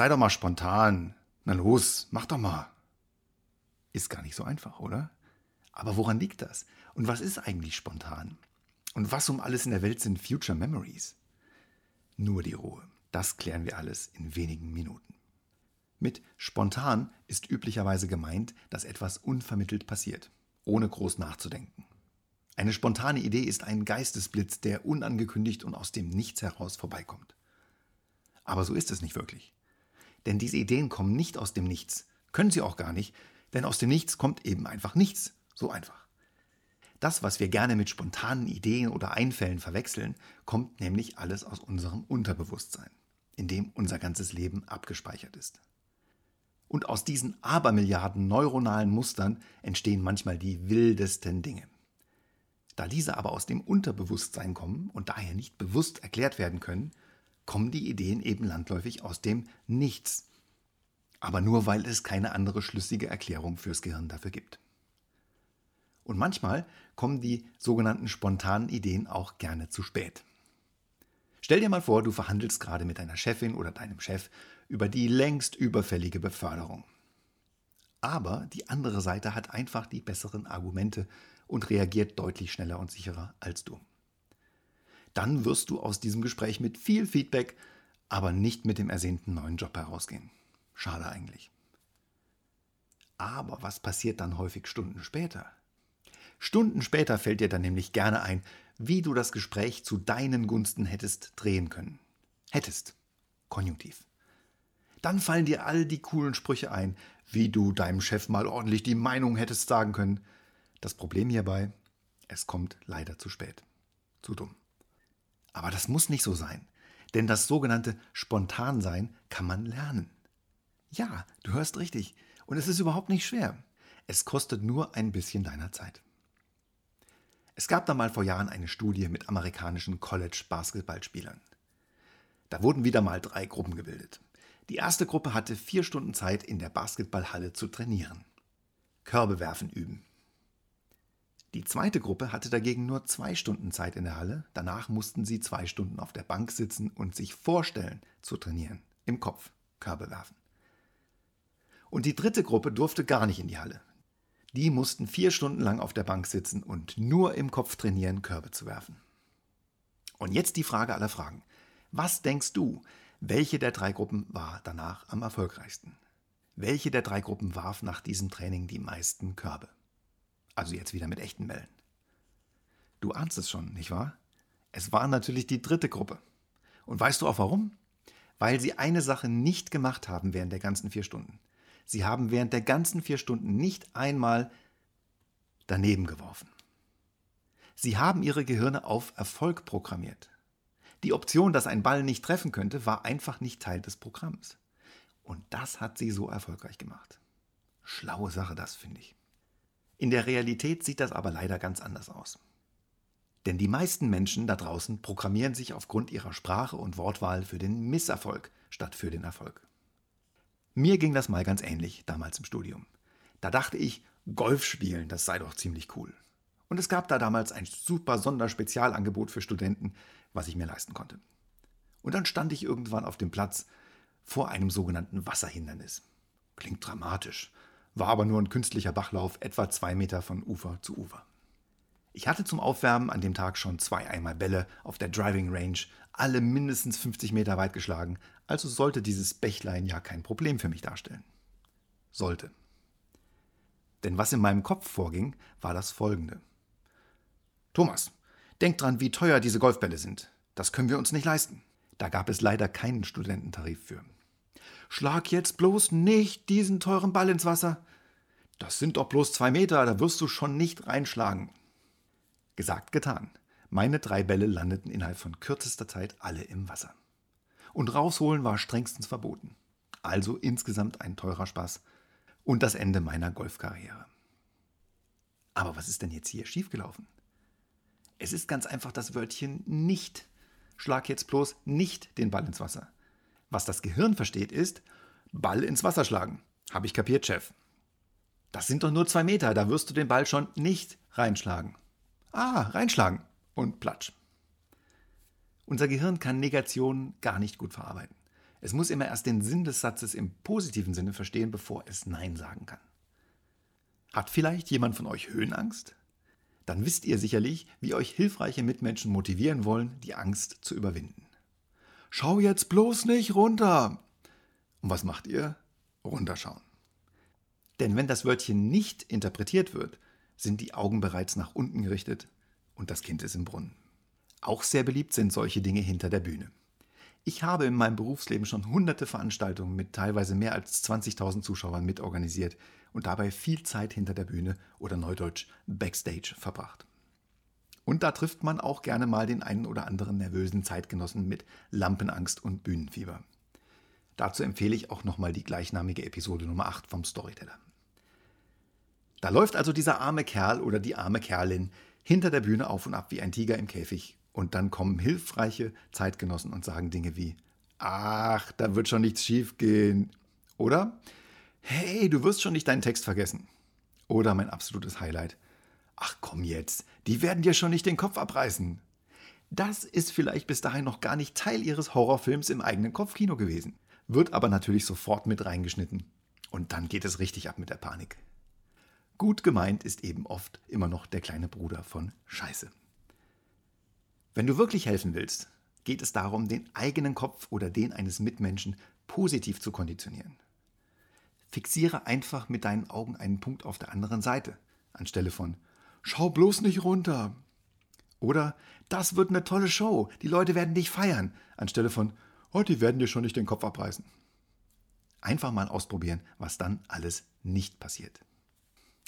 Sei doch mal spontan. Na los, mach doch mal. Ist gar nicht so einfach, oder? Aber woran liegt das? Und was ist eigentlich spontan? Und was um alles in der Welt sind Future Memories? Nur die Ruhe. Das klären wir alles in wenigen Minuten. Mit spontan ist üblicherweise gemeint, dass etwas unvermittelt passiert, ohne groß nachzudenken. Eine spontane Idee ist ein Geistesblitz, der unangekündigt und aus dem Nichts heraus vorbeikommt. Aber so ist es nicht wirklich. Denn diese Ideen kommen nicht aus dem Nichts, können sie auch gar nicht, denn aus dem Nichts kommt eben einfach nichts, so einfach. Das, was wir gerne mit spontanen Ideen oder Einfällen verwechseln, kommt nämlich alles aus unserem Unterbewusstsein, in dem unser ganzes Leben abgespeichert ist. Und aus diesen Abermilliarden neuronalen Mustern entstehen manchmal die wildesten Dinge. Da diese aber aus dem Unterbewusstsein kommen und daher nicht bewusst erklärt werden können, kommen die Ideen eben landläufig aus dem Nichts. Aber nur weil es keine andere schlüssige Erklärung fürs Gehirn dafür gibt. Und manchmal kommen die sogenannten spontanen Ideen auch gerne zu spät. Stell dir mal vor, du verhandelst gerade mit deiner Chefin oder deinem Chef über die längst überfällige Beförderung. Aber die andere Seite hat einfach die besseren Argumente und reagiert deutlich schneller und sicherer als du. Dann wirst du aus diesem Gespräch mit viel Feedback, aber nicht mit dem ersehnten neuen Job herausgehen. Schade eigentlich. Aber was passiert dann häufig Stunden später? Stunden später fällt dir dann nämlich gerne ein, wie du das Gespräch zu deinen Gunsten hättest drehen können. Hättest. Konjunktiv. Dann fallen dir all die coolen Sprüche ein, wie du deinem Chef mal ordentlich die Meinung hättest sagen können. Das Problem hierbei, es kommt leider zu spät. Zu dumm. Aber das muss nicht so sein, denn das sogenannte Spontansein kann man lernen. Ja, du hörst richtig, und es ist überhaupt nicht schwer. Es kostet nur ein bisschen deiner Zeit. Es gab da mal vor Jahren eine Studie mit amerikanischen College-Basketballspielern. Da wurden wieder mal drei Gruppen gebildet. Die erste Gruppe hatte vier Stunden Zeit, in der Basketballhalle zu trainieren. Körbe werfen üben. Die zweite Gruppe hatte dagegen nur zwei Stunden Zeit in der Halle. Danach mussten sie zwei Stunden auf der Bank sitzen und sich vorstellen zu trainieren. Im Kopf Körbe werfen. Und die dritte Gruppe durfte gar nicht in die Halle. Die mussten vier Stunden lang auf der Bank sitzen und nur im Kopf trainieren, Körbe zu werfen. Und jetzt die Frage aller Fragen. Was denkst du, welche der drei Gruppen war danach am erfolgreichsten? Welche der drei Gruppen warf nach diesem Training die meisten Körbe? Also jetzt wieder mit echten Bällen. Du ahnst es schon, nicht wahr? Es war natürlich die dritte Gruppe. Und weißt du auch warum? Weil sie eine Sache nicht gemacht haben während der ganzen vier Stunden. Sie haben während der ganzen vier Stunden nicht einmal daneben geworfen. Sie haben ihre Gehirne auf Erfolg programmiert. Die Option, dass ein Ball nicht treffen könnte, war einfach nicht Teil des Programms. Und das hat sie so erfolgreich gemacht. Schlaue Sache, das finde ich. In der Realität sieht das aber leider ganz anders aus. Denn die meisten Menschen da draußen programmieren sich aufgrund ihrer Sprache und Wortwahl für den Misserfolg statt für den Erfolg. Mir ging das mal ganz ähnlich damals im Studium. Da dachte ich, Golf spielen, das sei doch ziemlich cool. Und es gab da damals ein super Sonderspezialangebot für Studenten, was ich mir leisten konnte. Und dann stand ich irgendwann auf dem Platz vor einem sogenannten Wasserhindernis. Klingt dramatisch, war aber nur ein künstlicher Bachlauf etwa zwei Meter von Ufer zu Ufer. Ich hatte zum Aufwärmen an dem Tag schon zwei Eimer Bälle auf der Driving Range, alle mindestens 50 Meter weit geschlagen, also sollte dieses Bächlein ja kein Problem für mich darstellen. Sollte. Denn was in meinem Kopf vorging, war das folgende. Thomas, denk dran, wie teuer diese Golfbälle sind. Das können wir uns nicht leisten. Da gab es leider keinen Studententarif für. Schlag jetzt bloß nicht diesen teuren Ball ins Wasser. Das sind doch bloß zwei Meter, da wirst du schon nicht reinschlagen. Gesagt, getan. Meine drei Bälle landeten innerhalb von kürzester Zeit alle im Wasser. Und rausholen war strengstens verboten. Also insgesamt ein teurer Spaß und das Ende meiner Golfkarriere. Aber was ist denn jetzt hier schiefgelaufen? Es ist ganz einfach das Wörtchen nicht. Schlag jetzt bloß nicht den Ball ins Wasser. Was das Gehirn versteht ist, Ball ins Wasser schlagen. Habe ich kapiert, Chef. Das sind doch nur zwei Meter, da wirst du den Ball schon nicht reinschlagen. Ah, reinschlagen und platsch. Unser Gehirn kann Negationen gar nicht gut verarbeiten. Es muss immer erst den Sinn des Satzes im positiven Sinne verstehen, bevor es Nein sagen kann. Hat vielleicht jemand von euch Höhenangst? Dann wisst ihr sicherlich, wie euch hilfreiche Mitmenschen motivieren wollen, die Angst zu überwinden. Schau jetzt bloß nicht runter! Und was macht ihr? Runterschauen. Denn wenn das Wörtchen nicht interpretiert wird, sind die Augen bereits nach unten gerichtet und das Kind ist im Brunnen. Auch sehr beliebt sind solche Dinge hinter der Bühne. Ich habe in meinem Berufsleben schon hunderte Veranstaltungen mit teilweise mehr als 20.000 Zuschauern mitorganisiert und dabei viel Zeit hinter der Bühne oder neudeutsch Backstage verbracht. Und da trifft man auch gerne mal den einen oder anderen nervösen Zeitgenossen mit Lampenangst und Bühnenfieber. Dazu empfehle ich auch nochmal die gleichnamige Episode Nummer 8 vom Storyteller. Da läuft also dieser arme Kerl oder die arme Kerlin hinter der Bühne auf und ab wie ein Tiger im Käfig und dann kommen hilfreiche Zeitgenossen und sagen Dinge wie, ach, da wird schon nichts schiefgehen. Oder, hey, du wirst schon nicht deinen Text vergessen. Oder mein absolutes Highlight, ach komm jetzt, die werden dir schon nicht den Kopf abreißen. Das ist vielleicht bis dahin noch gar nicht Teil ihres Horrorfilms im eigenen Kopfkino gewesen, wird aber natürlich sofort mit reingeschnitten. Und dann geht es richtig ab mit der Panik. Gut gemeint ist eben oft immer noch der kleine Bruder von Scheiße. Wenn du wirklich helfen willst, geht es darum, den eigenen Kopf oder den eines Mitmenschen positiv zu konditionieren. Fixiere einfach mit deinen Augen einen Punkt auf der anderen Seite, anstelle von Schau bloß nicht runter. Oder das wird eine tolle Show, die Leute werden dich feiern, anstelle von Oh, die werden dir schon nicht den Kopf abreißen. Einfach mal ausprobieren, was dann alles nicht passiert.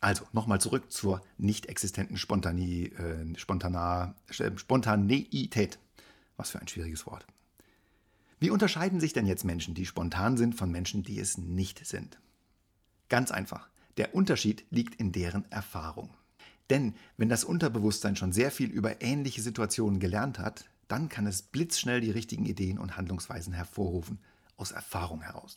Also nochmal zurück zur nicht existenten Spontanie, äh, Spontana, äh, Spontaneität. Was für ein schwieriges Wort. Wie unterscheiden sich denn jetzt Menschen, die spontan sind, von Menschen, die es nicht sind? Ganz einfach. Der Unterschied liegt in deren Erfahrung. Denn wenn das Unterbewusstsein schon sehr viel über ähnliche Situationen gelernt hat, dann kann es blitzschnell die richtigen Ideen und Handlungsweisen hervorrufen, aus Erfahrung heraus.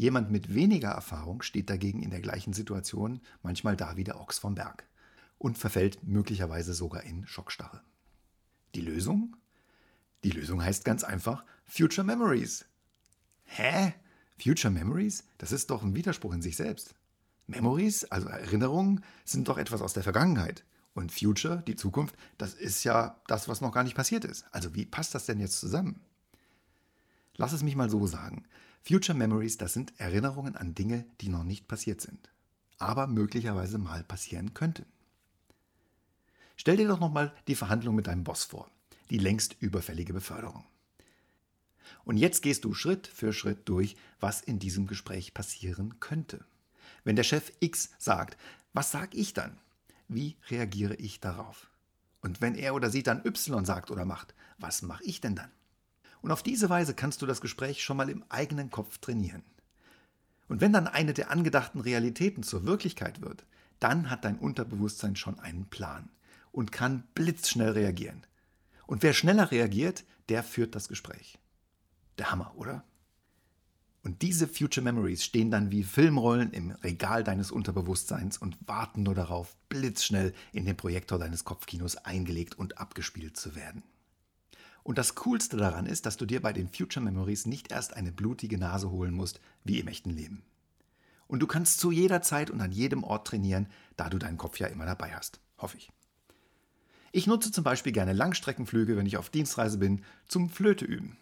Jemand mit weniger Erfahrung steht dagegen in der gleichen Situation manchmal da wie der Ochs vom Berg und verfällt möglicherweise sogar in Schockstarre. Die Lösung? Die Lösung heißt ganz einfach Future Memories. Hä? Future Memories? Das ist doch ein Widerspruch in sich selbst. Memories, also Erinnerungen, sind doch etwas aus der Vergangenheit. Und Future, die Zukunft, das ist ja das, was noch gar nicht passiert ist. Also wie passt das denn jetzt zusammen? Lass es mich mal so sagen. Future Memories, das sind Erinnerungen an Dinge, die noch nicht passiert sind, aber möglicherweise mal passieren könnten. Stell dir doch nochmal die Verhandlung mit deinem Boss vor, die längst überfällige Beförderung. Und jetzt gehst du Schritt für Schritt durch, was in diesem Gespräch passieren könnte. Wenn der Chef X sagt, was sag ich dann? Wie reagiere ich darauf? Und wenn er oder sie dann Y sagt oder macht, was mache ich denn dann? Und auf diese Weise kannst du das Gespräch schon mal im eigenen Kopf trainieren. Und wenn dann eine der angedachten Realitäten zur Wirklichkeit wird, dann hat dein Unterbewusstsein schon einen Plan und kann blitzschnell reagieren. Und wer schneller reagiert, der führt das Gespräch. Der Hammer, oder? Und diese Future Memories stehen dann wie Filmrollen im Regal deines Unterbewusstseins und warten nur darauf, blitzschnell in den Projektor deines Kopfkinos eingelegt und abgespielt zu werden. Und das Coolste daran ist, dass du dir bei den Future Memories nicht erst eine blutige Nase holen musst, wie im echten Leben. Und du kannst zu jeder Zeit und an jedem Ort trainieren, da du deinen Kopf ja immer dabei hast. Hoffe ich. Ich nutze zum Beispiel gerne Langstreckenflüge, wenn ich auf Dienstreise bin, zum Flöteüben.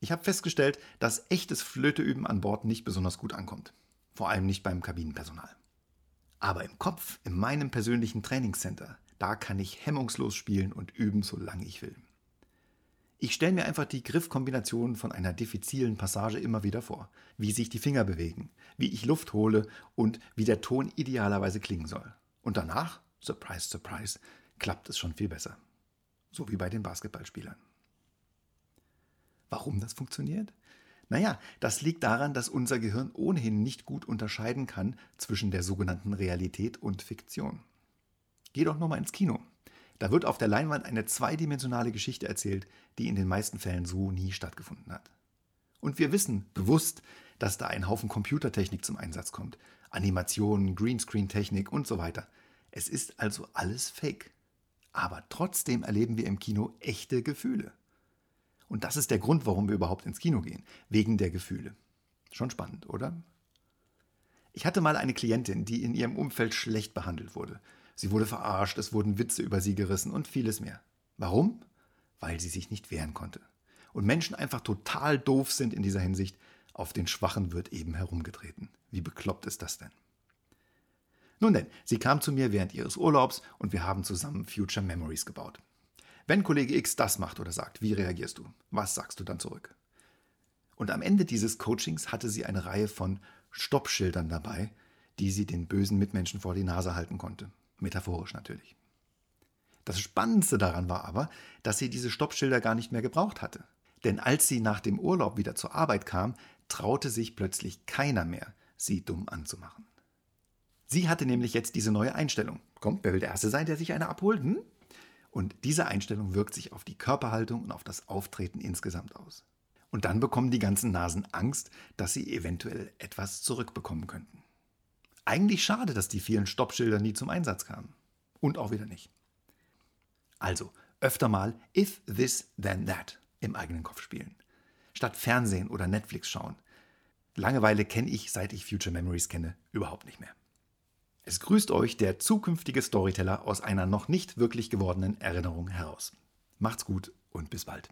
Ich habe festgestellt, dass echtes Flöteüben an Bord nicht besonders gut ankommt. Vor allem nicht beim Kabinenpersonal. Aber im Kopf, in meinem persönlichen Trainingscenter, da kann ich hemmungslos spielen und üben, solange ich will. Ich stelle mir einfach die Griffkombination von einer diffizilen Passage immer wieder vor, wie sich die Finger bewegen, wie ich Luft hole und wie der Ton idealerweise klingen soll. Und danach, surprise, surprise, klappt es schon viel besser. So wie bei den Basketballspielern. Warum das funktioniert? Naja, das liegt daran, dass unser Gehirn ohnehin nicht gut unterscheiden kann zwischen der sogenannten Realität und Fiktion. Geh doch nochmal ins Kino. Da wird auf der Leinwand eine zweidimensionale Geschichte erzählt, die in den meisten Fällen so nie stattgefunden hat. Und wir wissen bewusst, dass da ein Haufen Computertechnik zum Einsatz kommt. Animationen, Greenscreen-Technik und so weiter. Es ist also alles Fake. Aber trotzdem erleben wir im Kino echte Gefühle. Und das ist der Grund, warum wir überhaupt ins Kino gehen. Wegen der Gefühle. Schon spannend, oder? Ich hatte mal eine Klientin, die in ihrem Umfeld schlecht behandelt wurde. Sie wurde verarscht, es wurden Witze über sie gerissen und vieles mehr. Warum? Weil sie sich nicht wehren konnte. Und Menschen einfach total doof sind in dieser Hinsicht. Auf den Schwachen wird eben herumgetreten. Wie bekloppt ist das denn? Nun denn, sie kam zu mir während ihres Urlaubs und wir haben zusammen Future Memories gebaut. Wenn Kollege X das macht oder sagt, wie reagierst du? Was sagst du dann zurück? Und am Ende dieses Coachings hatte sie eine Reihe von Stoppschildern dabei, die sie den bösen Mitmenschen vor die Nase halten konnte. Metaphorisch natürlich. Das Spannendste daran war aber, dass sie diese Stoppschilder gar nicht mehr gebraucht hatte. Denn als sie nach dem Urlaub wieder zur Arbeit kam, traute sich plötzlich keiner mehr, sie dumm anzumachen. Sie hatte nämlich jetzt diese neue Einstellung. Kommt, wer will der Erste sein, der sich eine abholt? Hm? Und diese Einstellung wirkt sich auf die Körperhaltung und auf das Auftreten insgesamt aus. Und dann bekommen die ganzen Nasen Angst, dass sie eventuell etwas zurückbekommen könnten. Eigentlich schade, dass die vielen Stoppschilder nie zum Einsatz kamen. Und auch wieder nicht. Also, öfter mal if this then that im eigenen Kopf spielen. Statt Fernsehen oder Netflix schauen. Langeweile kenne ich, seit ich Future Memories kenne, überhaupt nicht mehr. Es grüßt euch der zukünftige Storyteller aus einer noch nicht wirklich gewordenen Erinnerung heraus. Macht's gut und bis bald.